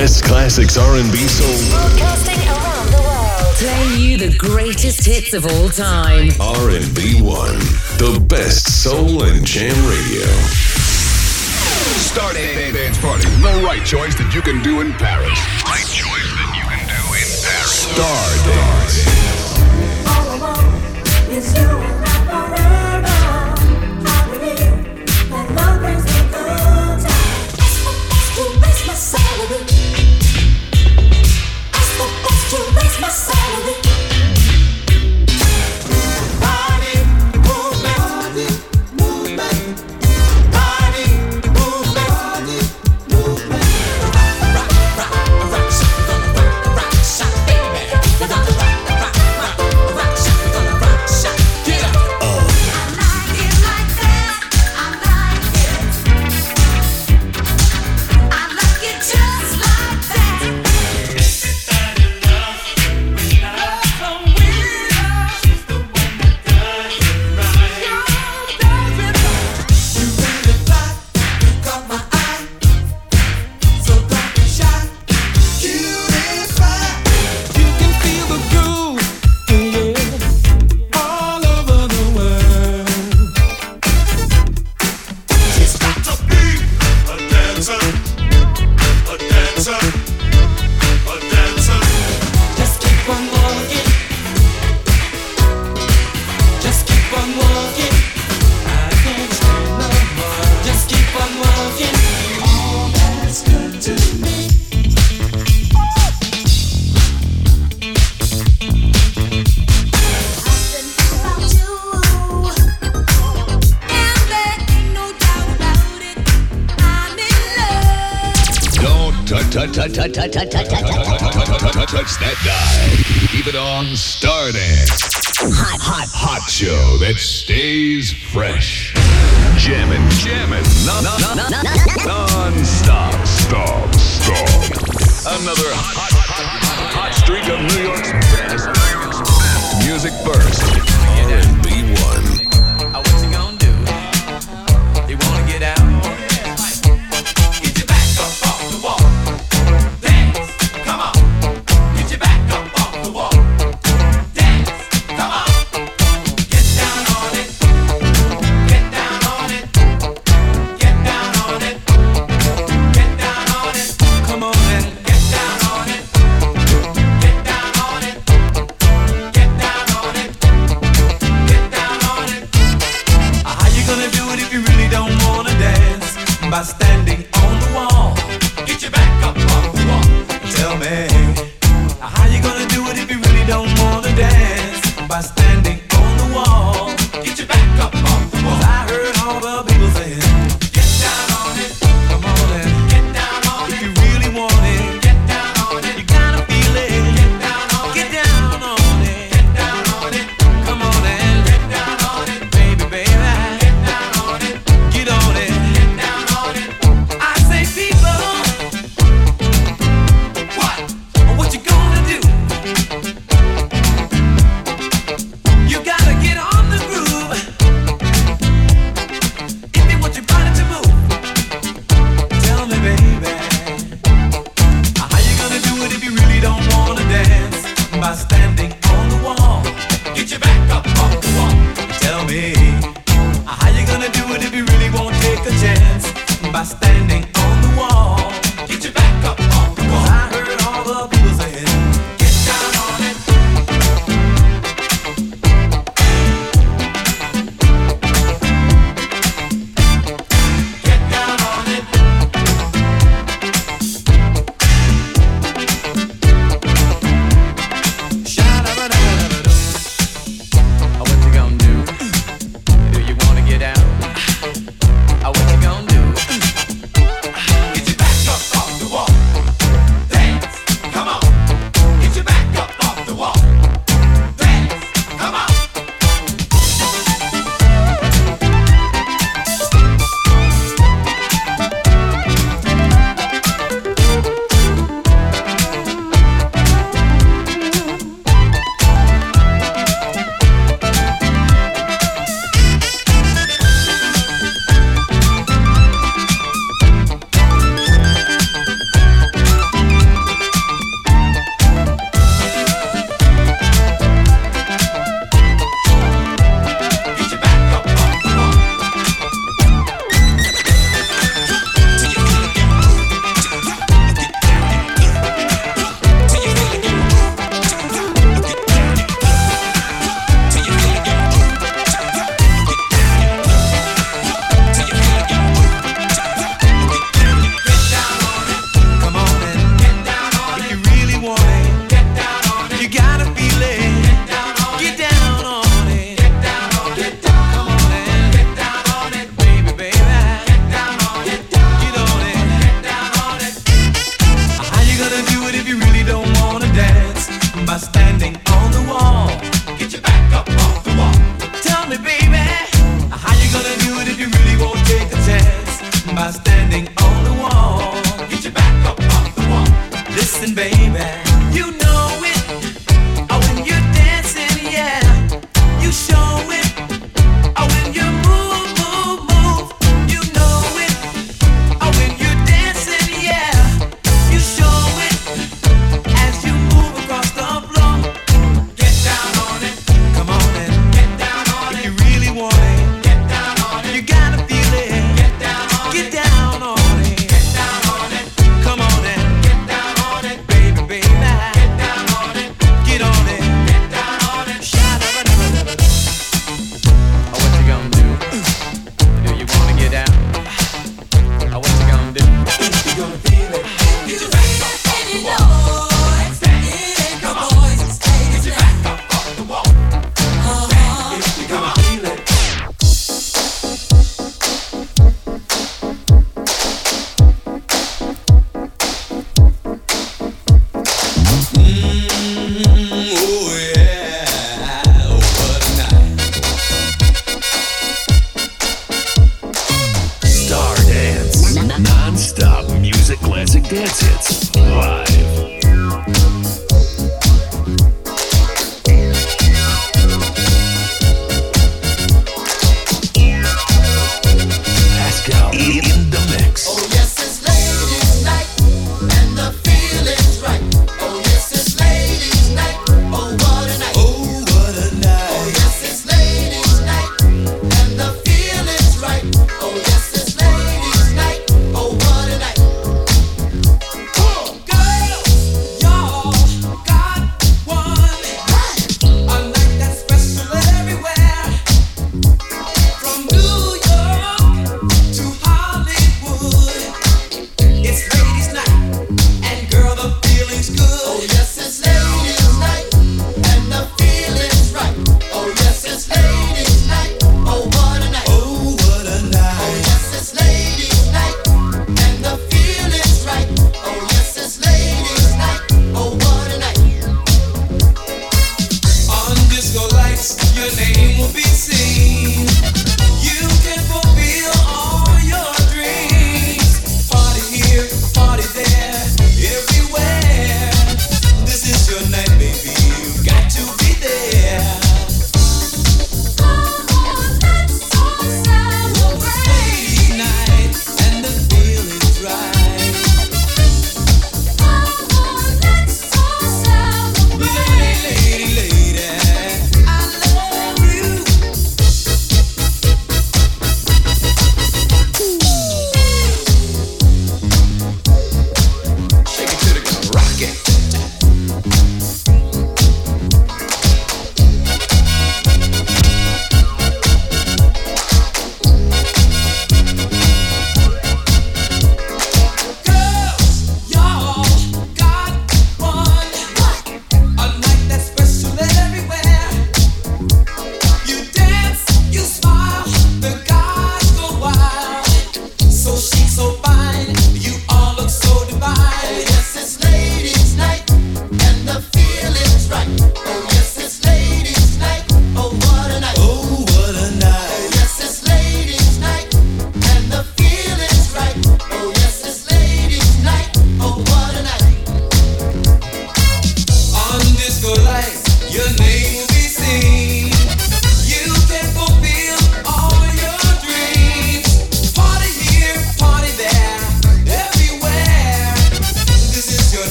best classics R&B soul. Broadcasting around the world. Playing you the greatest hits of all time. R&B One, the best soul and jam radio. Start a dance party. the right choice that you can do in Paris. Right choice that you can do in Paris. Star dance. All I want is you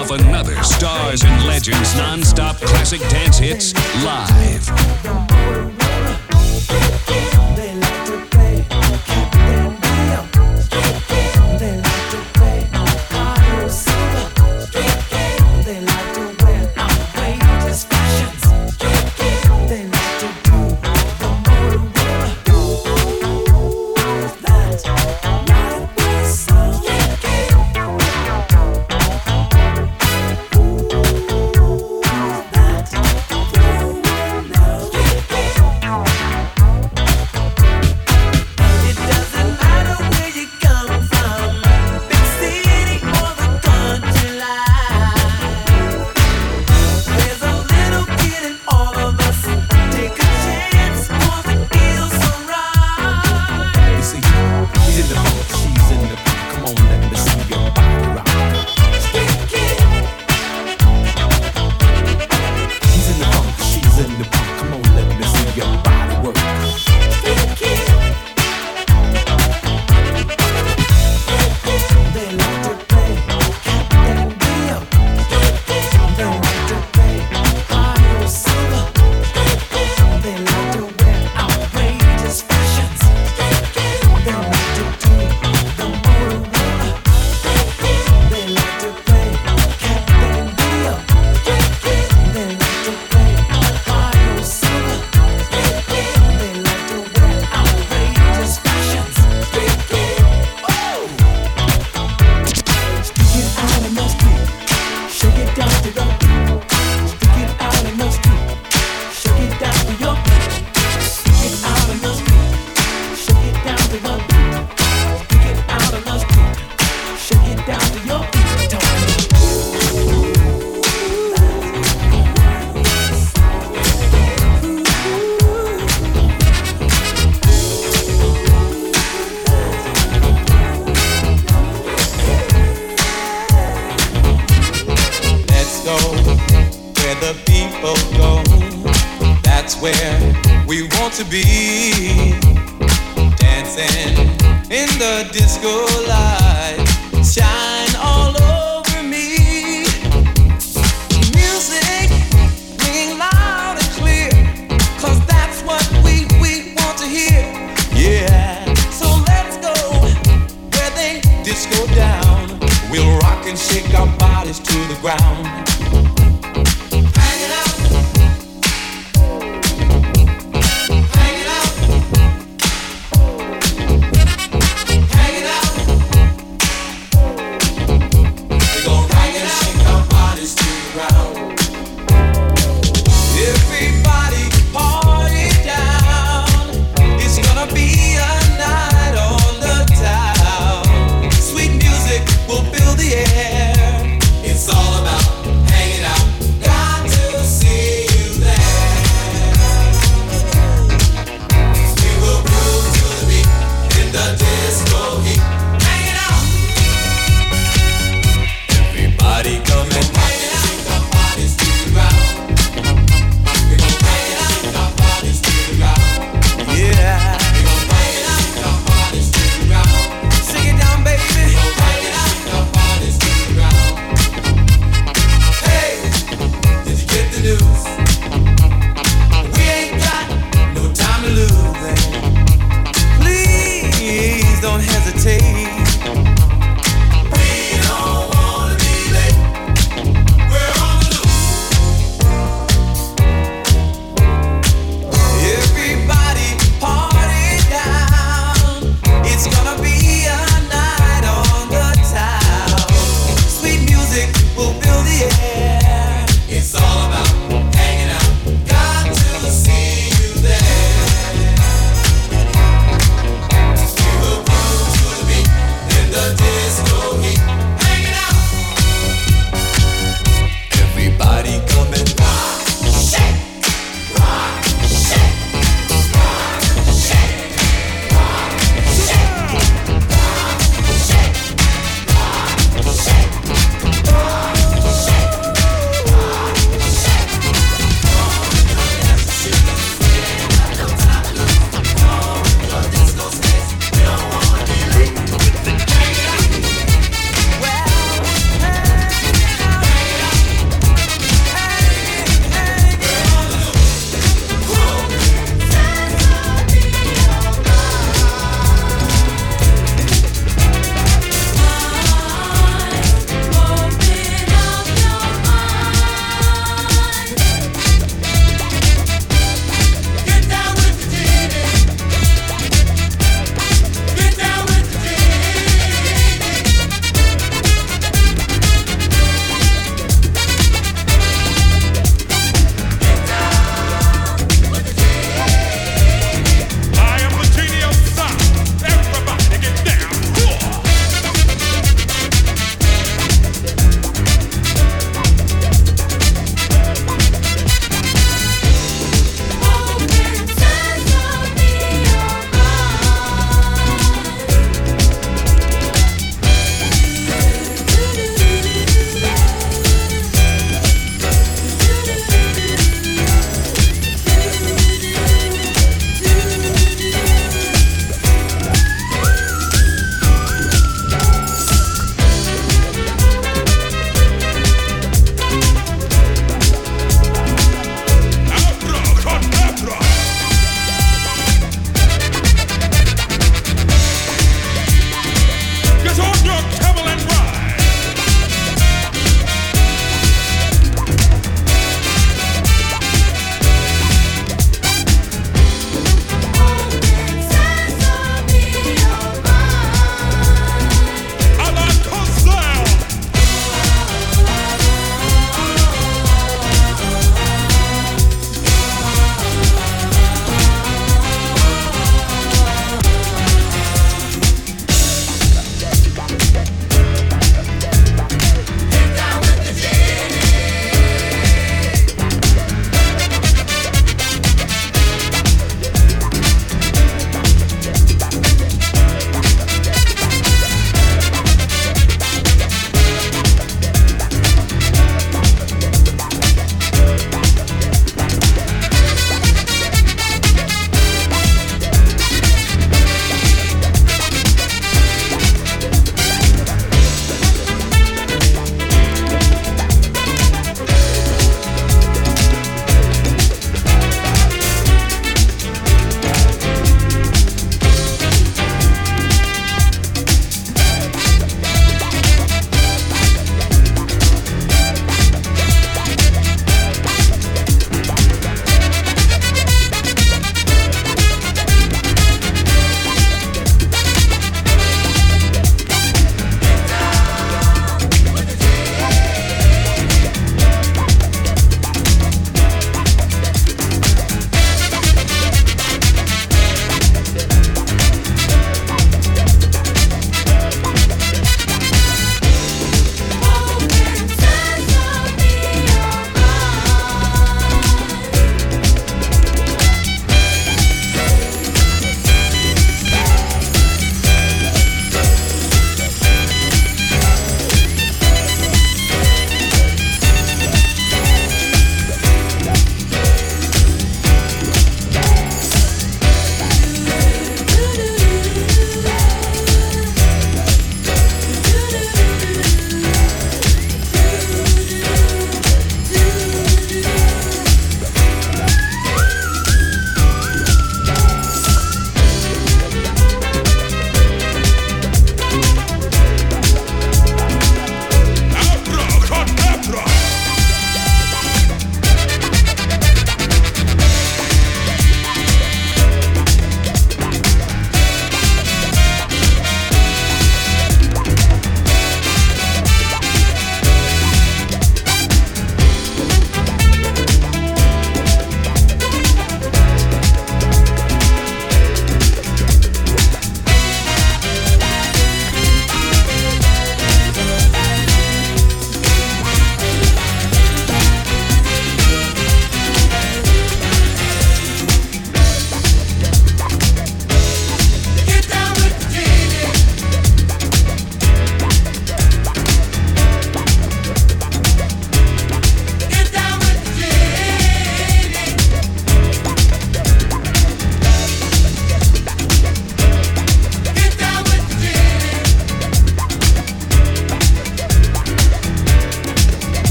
of another Stars and Legends non-stop classic dance hits live.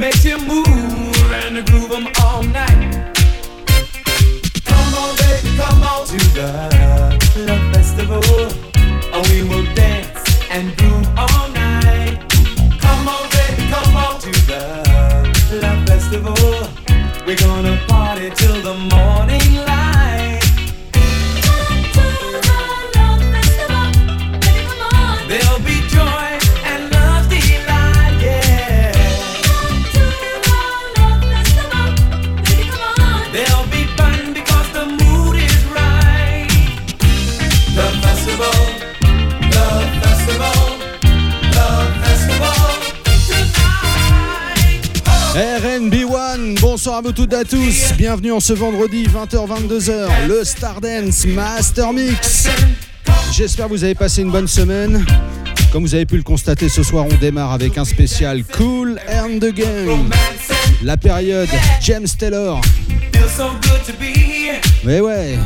Make you move and groove 'em all night. Come on, to the love festival. And we will dance and groove all night. Come on, baby, come on to the love festival. We're gonna party till the morning light. Bonsoir à vous toutes et à tous. Bienvenue en ce vendredi 20h-22h, le Stardance Master Mix. J'espère que vous avez passé une bonne semaine. Comme vous avez pu le constater, ce soir on démarre avec un spécial Cool and the Gang. La période James Taylor. Mais ouais,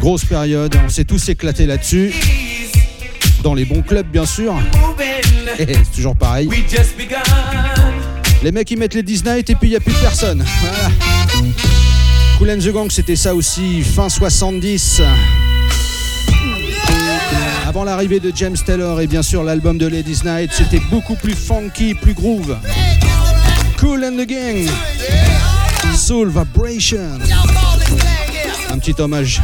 grosse période, on s'est tous éclatés là-dessus. Dans les bons clubs bien sûr. c'est toujours pareil. Les mecs ils mettent les Disney et puis il n'y a plus personne. Cool and the Gang c'était ça aussi, fin 70. Avant l'arrivée de James Taylor et bien sûr l'album de Ladies Night, c'était beaucoup plus funky, plus groove. Cool and the Gang. Soul Vibration. Un petit hommage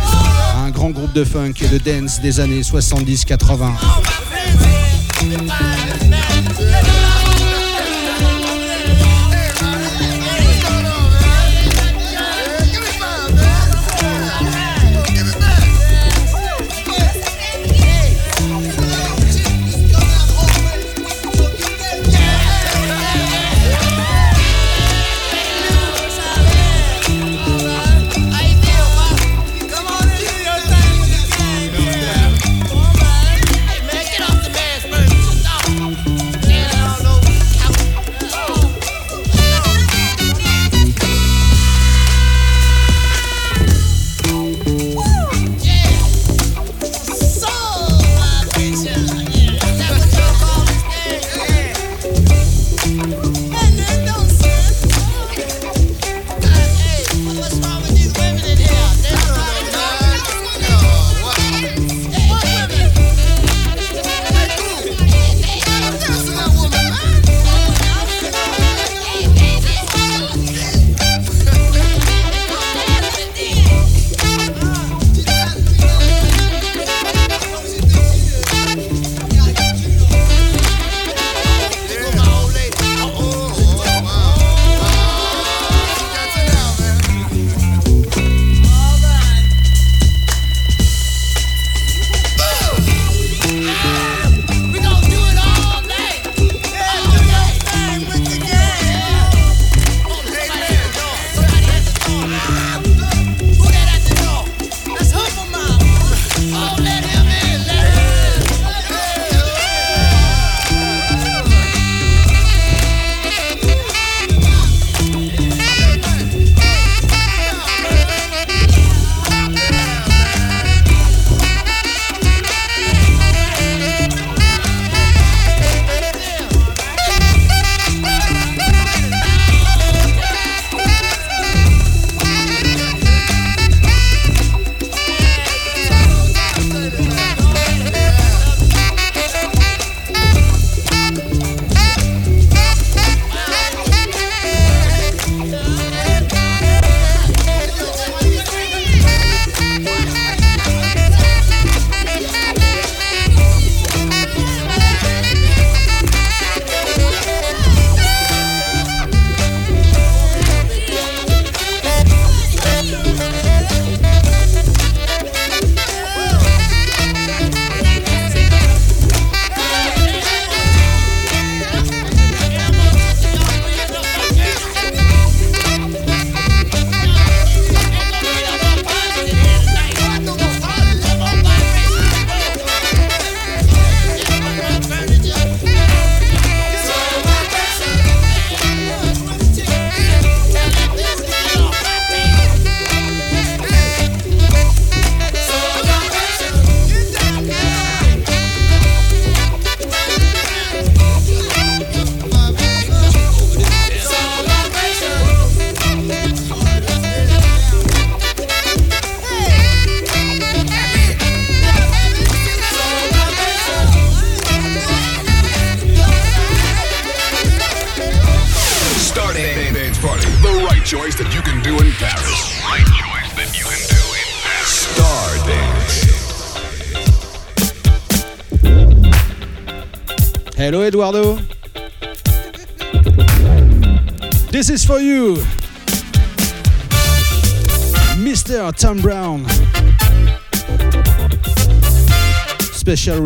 à un grand groupe de funk et de dance des années 70-80.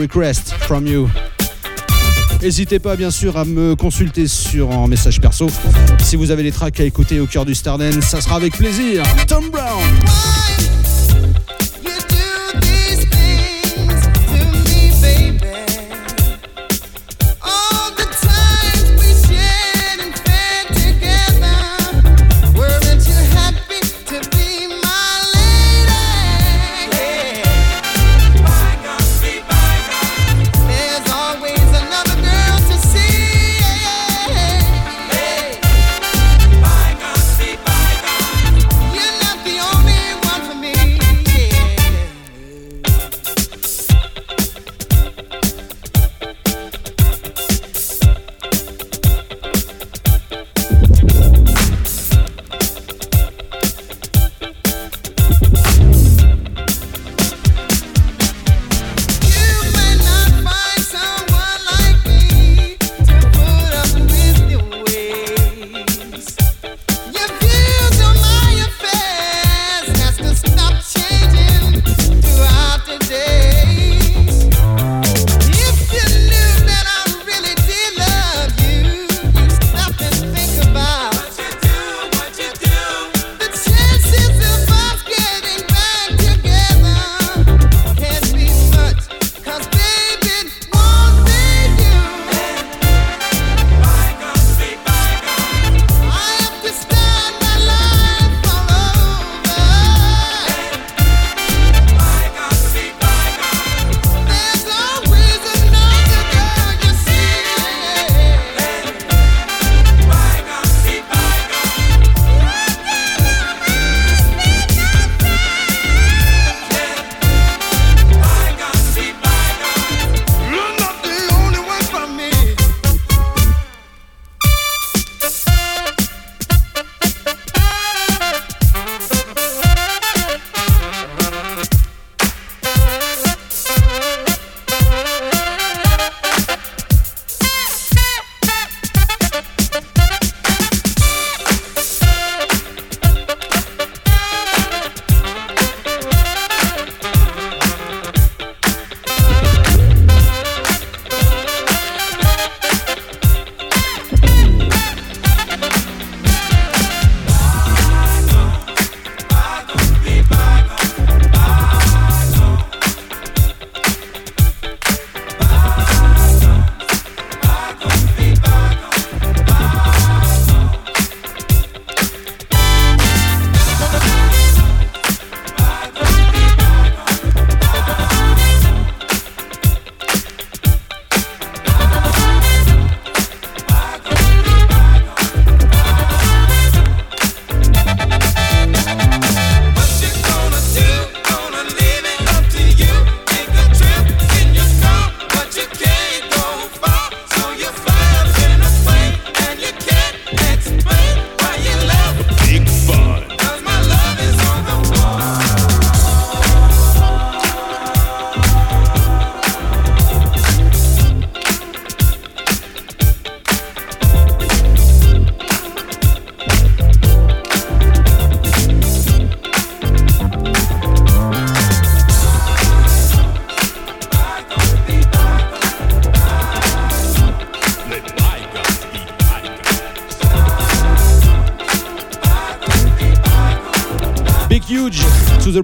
request from you. N'hésitez pas bien sûr à me consulter sur un message perso. Si vous avez des tracks à écouter au cœur du Starden, ça sera avec plaisir. Tom Brown.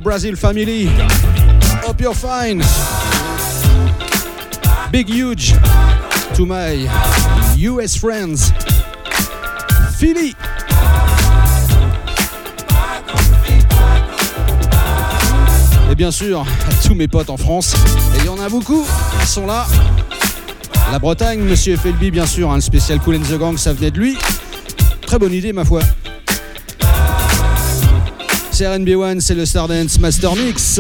Brazil family. Hope you're fine. Big huge to my US friends. Philly. Et bien sûr, à tous mes potes en France, et il y en a beaucoup, ils sont là. La Bretagne, Monsieur FLB, bien sûr, hein, un spécial Cool and the Gang, ça venait de lui. Très bonne idée, ma foi. C'est RNB1, c'est le Stardance Master Mix.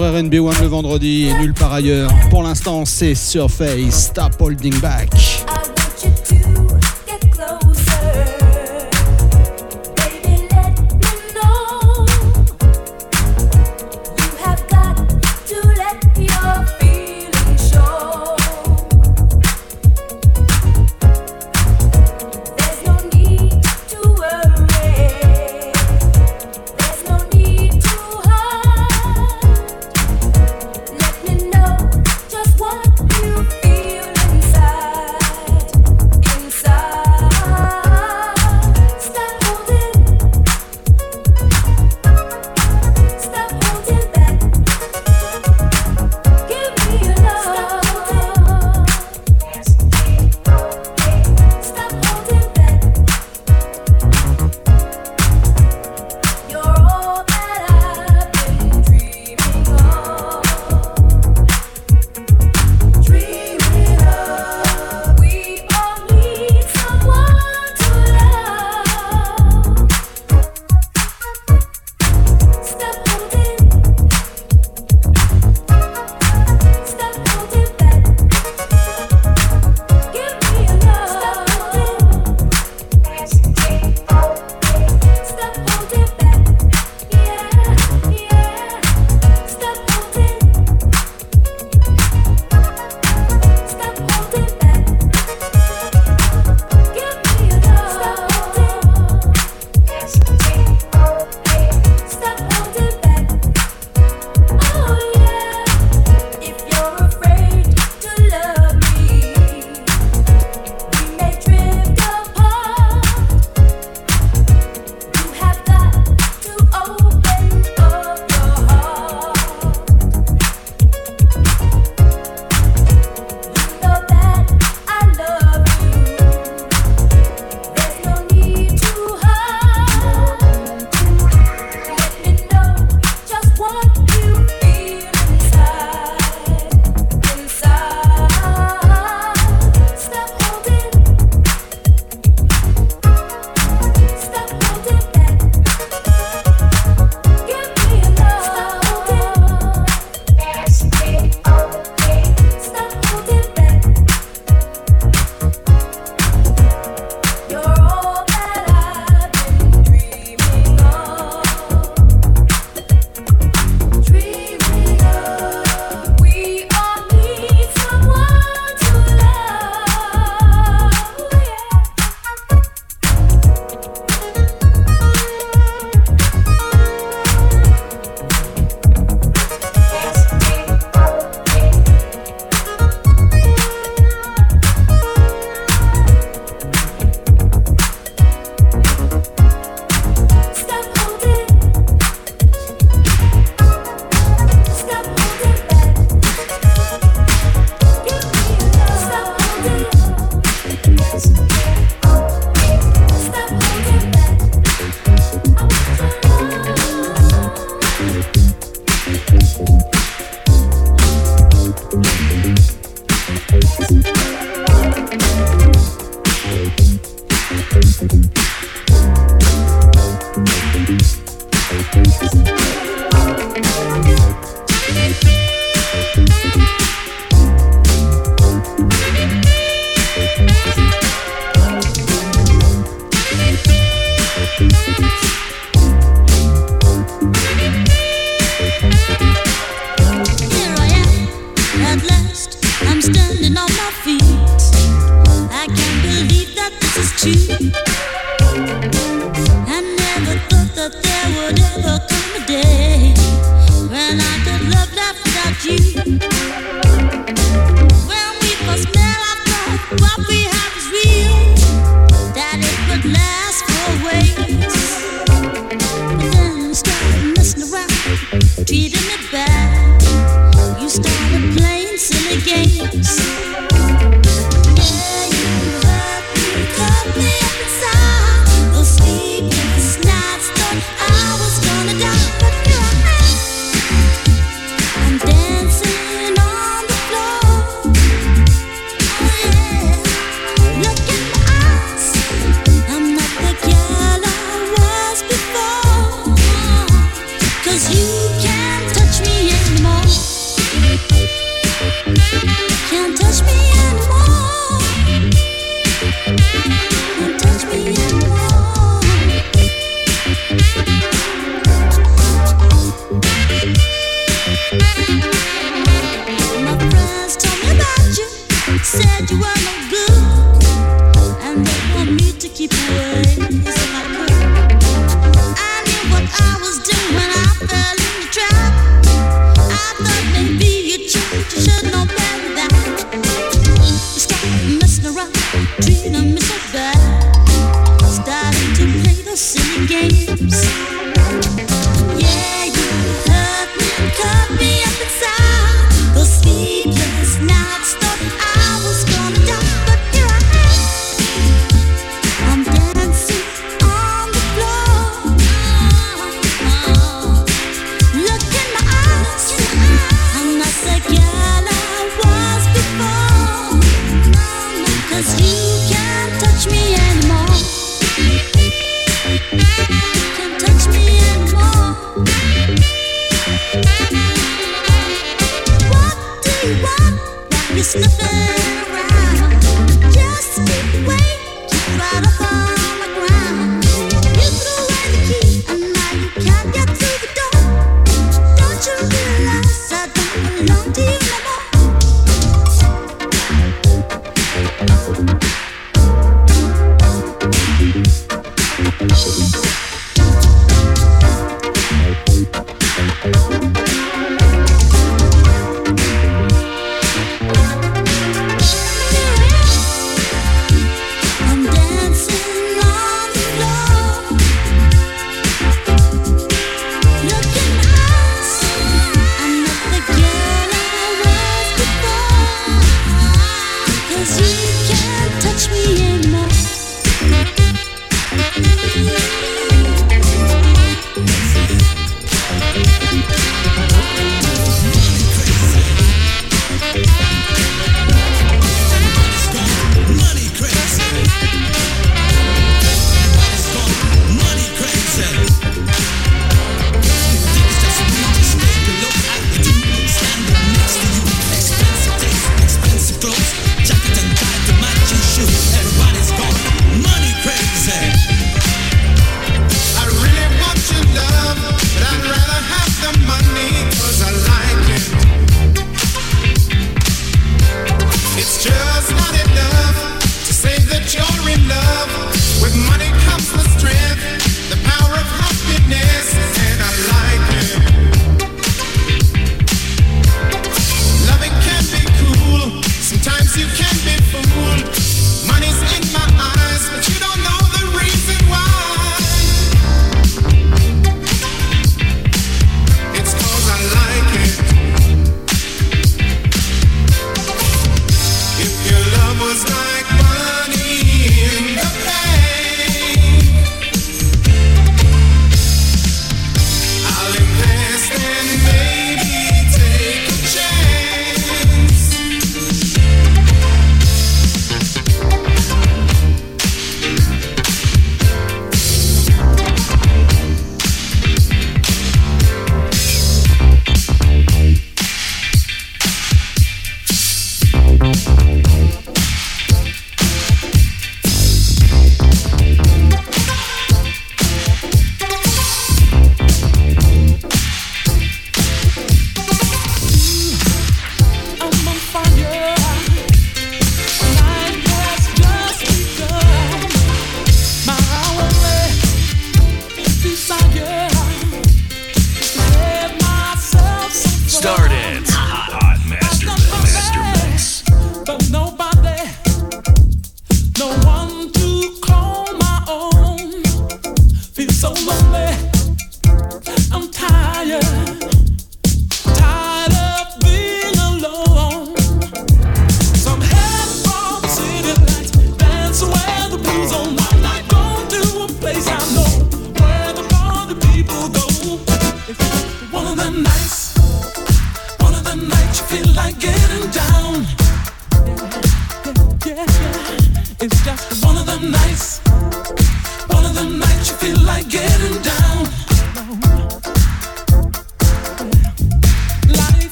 Sur RNB One le vendredi et nulle part ailleurs. Pour l'instant, c'est Surface, Stop Holding Back.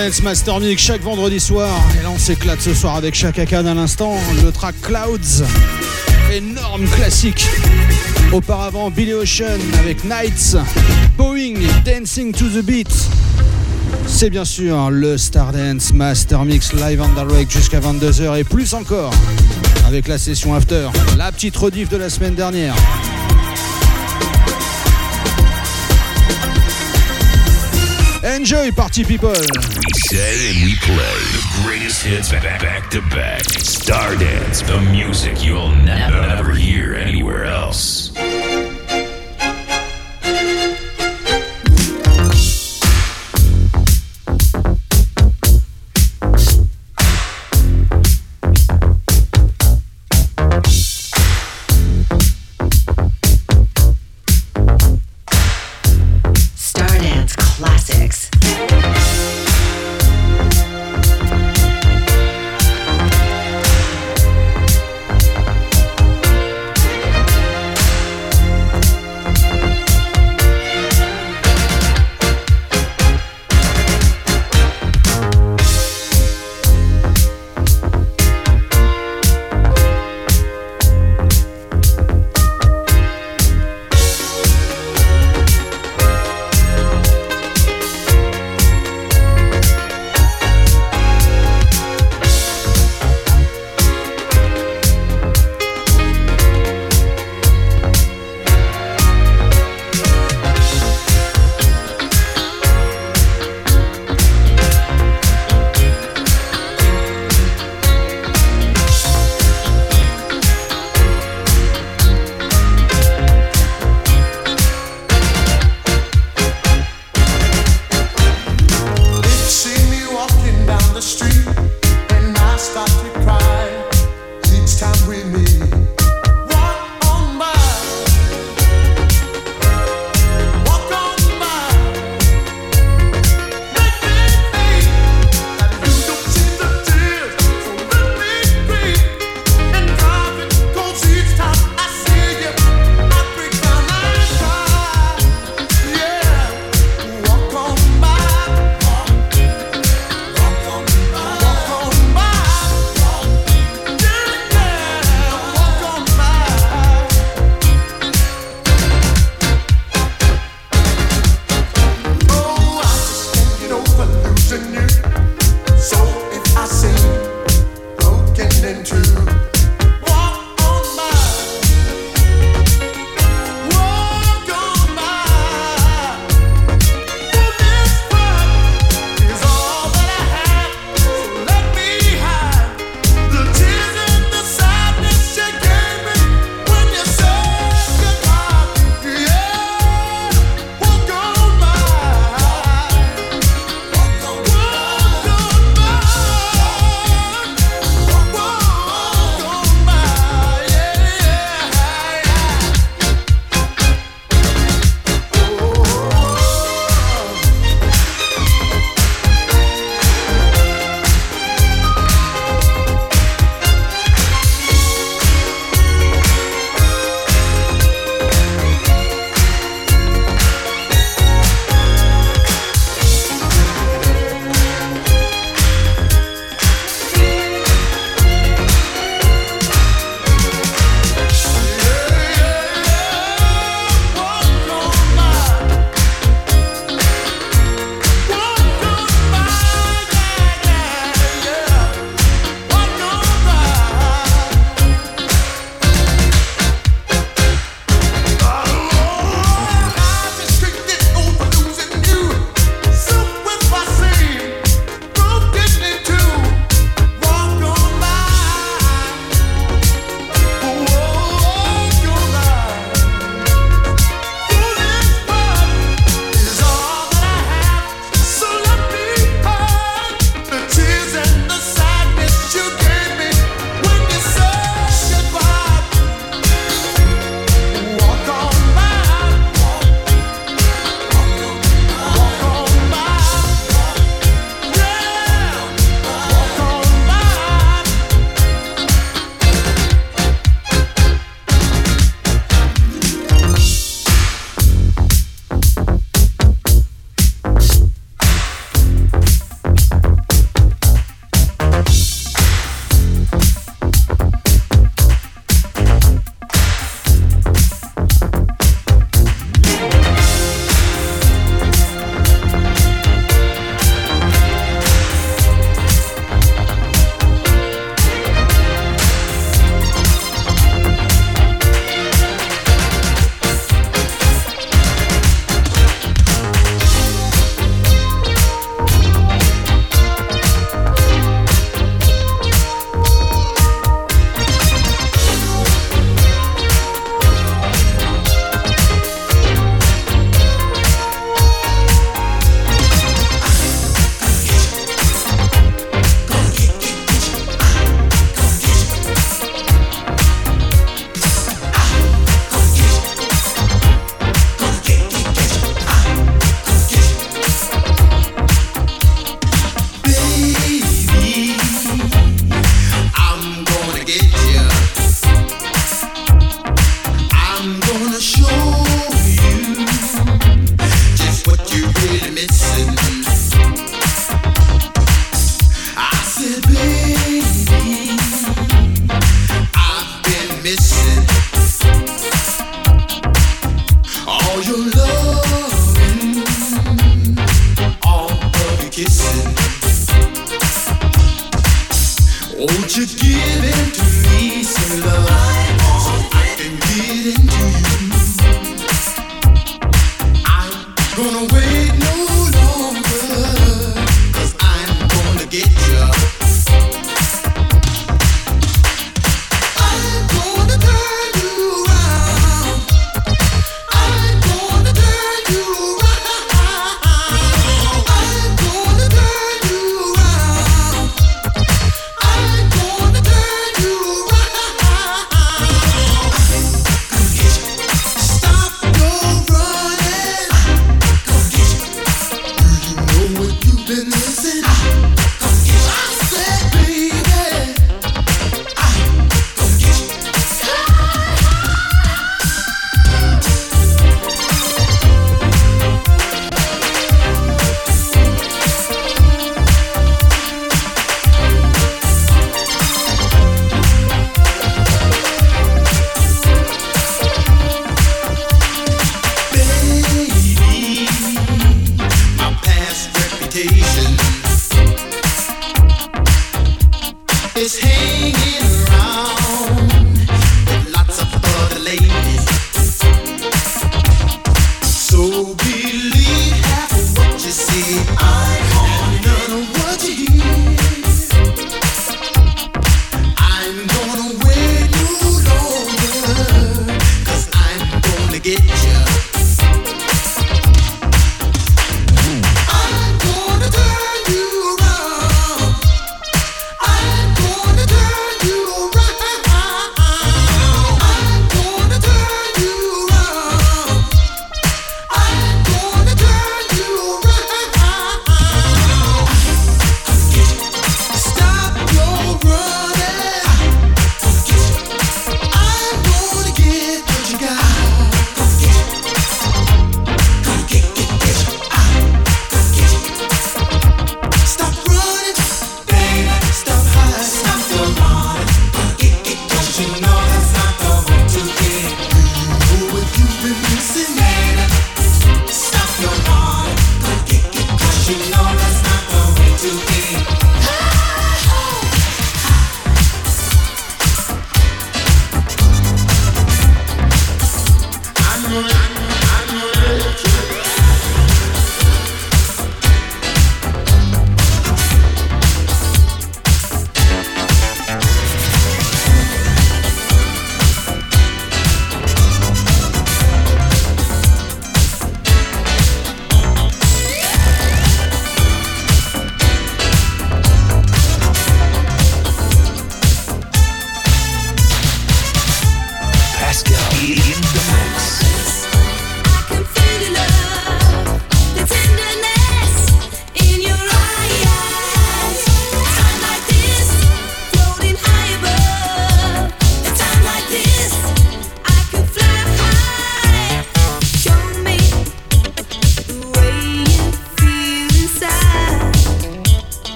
Stardance Master Mix chaque vendredi soir. Et là, on s'éclate ce soir avec Chaka Khan à l'instant. Le track Clouds. Énorme classique. Auparavant, Billy Ocean avec Nights. Boeing, Dancing to the Beat. C'est bien sûr le Stardance Master Mix live on direct jusqu'à 22h et plus encore. Avec la session after. La petite rediff de la semaine dernière. Enjoy, party people! We say and we play the greatest hits back, back to back. Stardance, the music you'll never, never hear anywhere else.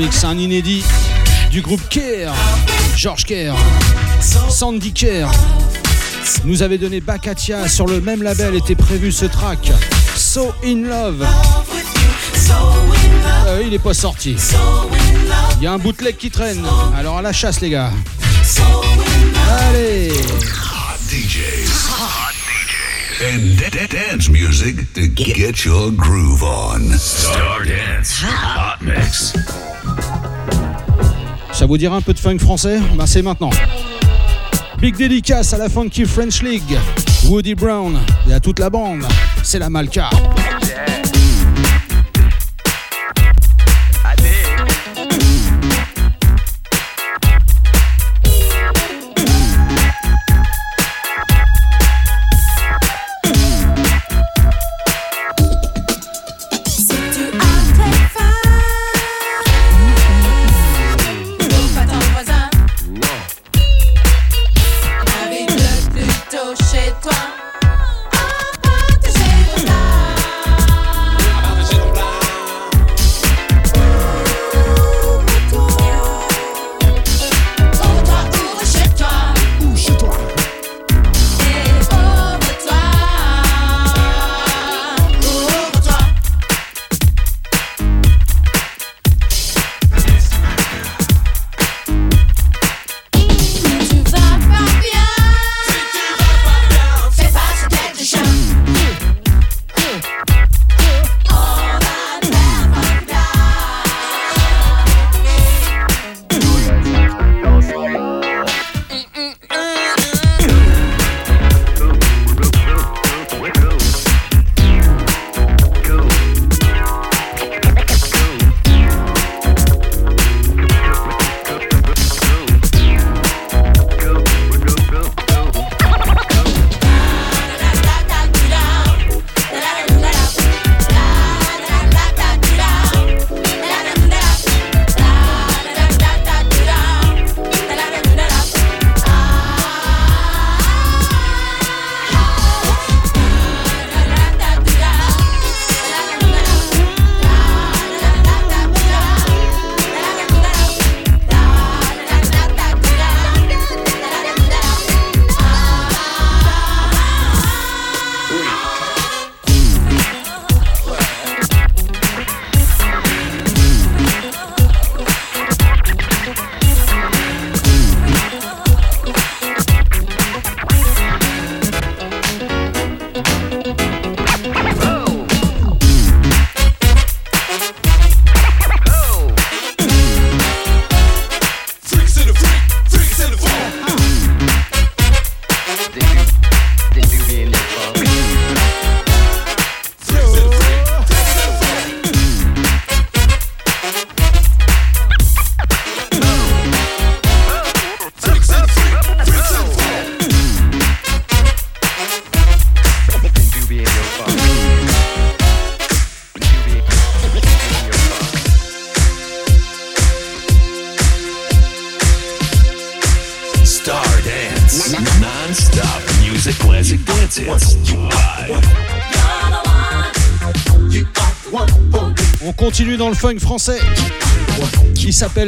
mix, un inédit du groupe Kerr, George Kerr, Sandy Kerr. Nous avait donné Bakatia sur le même label était prévu ce track, So In Love. Euh, il n'est pas sorti. Il y a un bootleg qui traîne. Alors à la chasse les gars. Allez. and dance music to get your groove on. Star Dance Hot Mix vous dira un peu de funk français ben, c'est maintenant. Big dédicace à la Funky French League, Woody Brown et à toute la bande. C'est la Malka.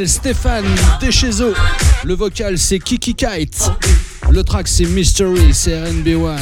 Stéphane Deschezo. Le vocal c'est Kiki Kite. Le track c'est Mystery, c'est RNB1.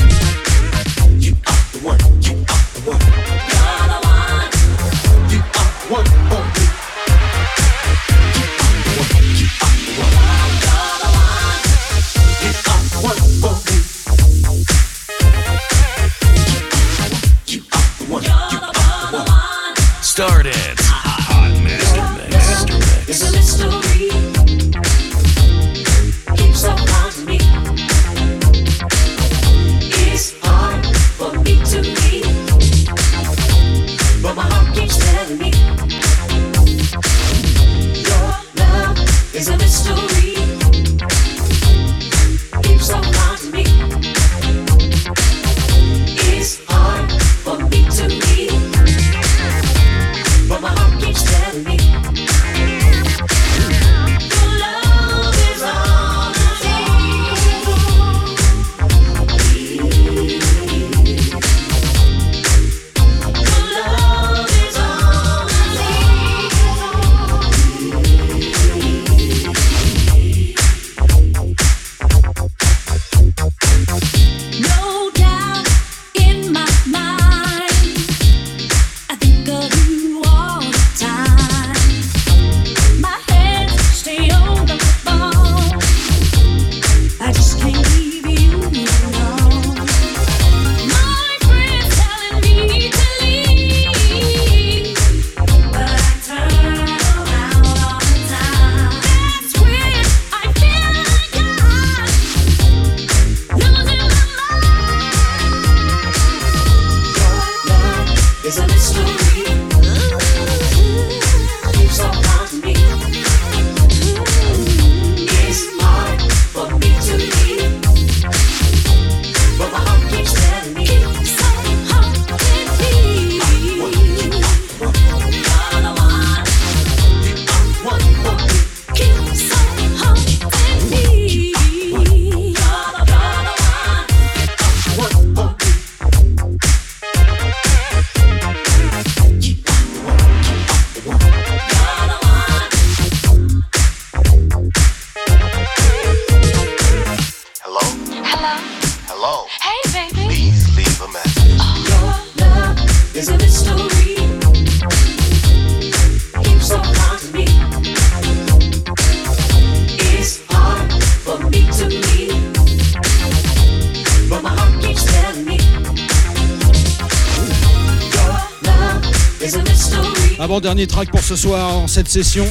Avant-dernier track pour ce soir en cette session.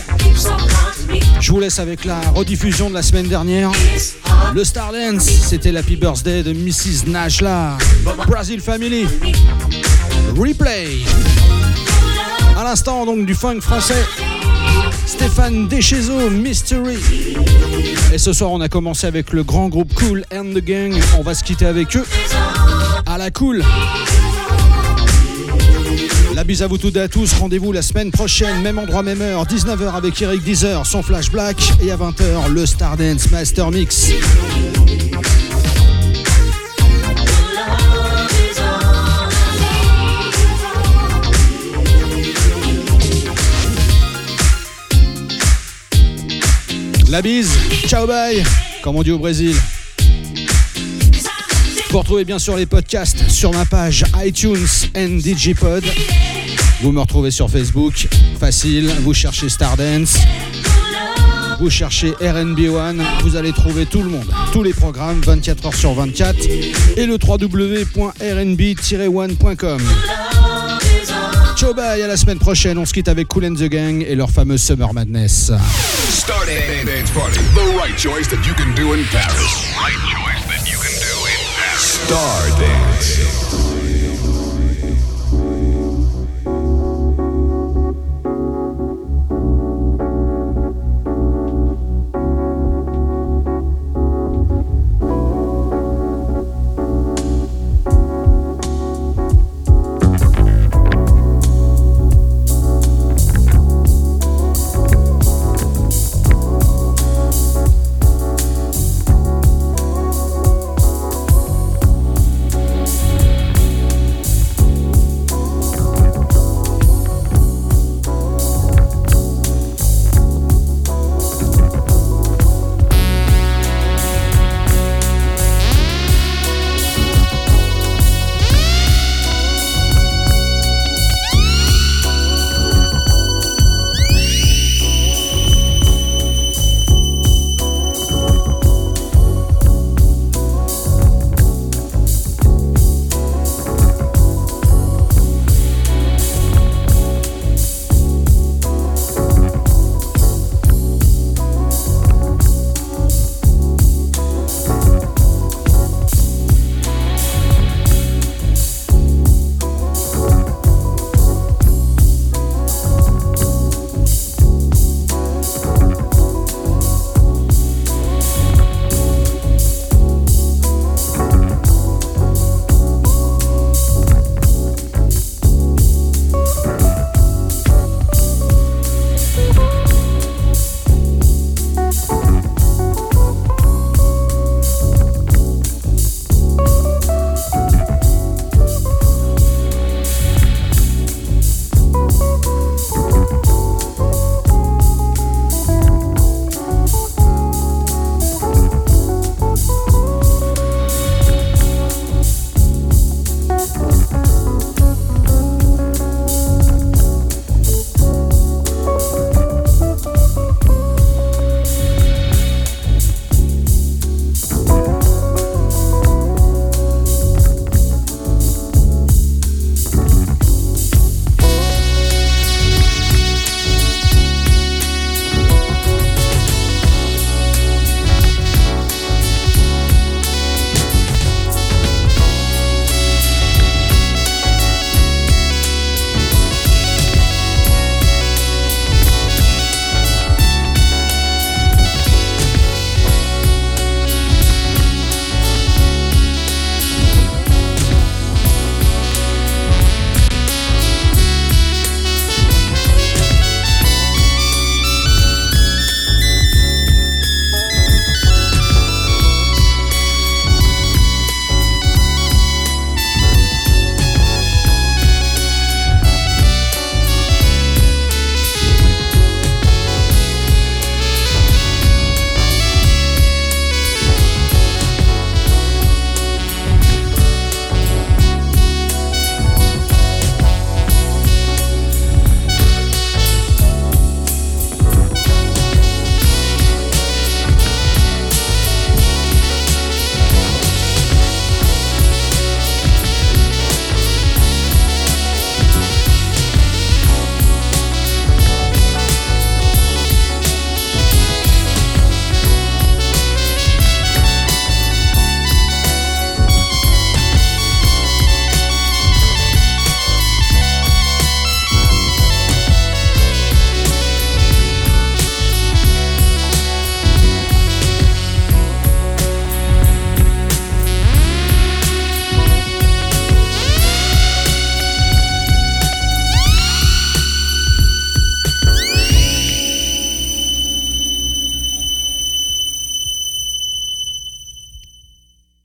Je vous laisse avec la rediffusion de la semaine dernière. Le Stardance, c'était l'Happy Birthday de Mrs. Nashla. Brazil Family. Replay. À l'instant donc du funk français. Stéphane Deschezo, Mystery. Et ce soir, on a commencé avec le grand groupe Cool and the Gang. On va se quitter avec eux. À la cool. La bise à vous toutes et à tous. Rendez-vous la semaine prochaine, même endroit, même heure. 19h avec Eric Deezer, son Flash Black. Et à 20h, le Stardance Master Mix. La bise, ciao bye, comme on dit au Brésil. Vous retrouvez bien sûr les podcasts sur ma page iTunes and Digipod. Vous me retrouvez sur Facebook, facile, vous cherchez Stardance, vous cherchez RNB1, vous allez trouver tout le monde, tous les programmes 24 heures sur 24 et le www.rnb-one.com. Ciao bye, à la semaine prochaine, on se quitte avec Cool and the Gang et leur fameux Summer Madness. Stardance Dance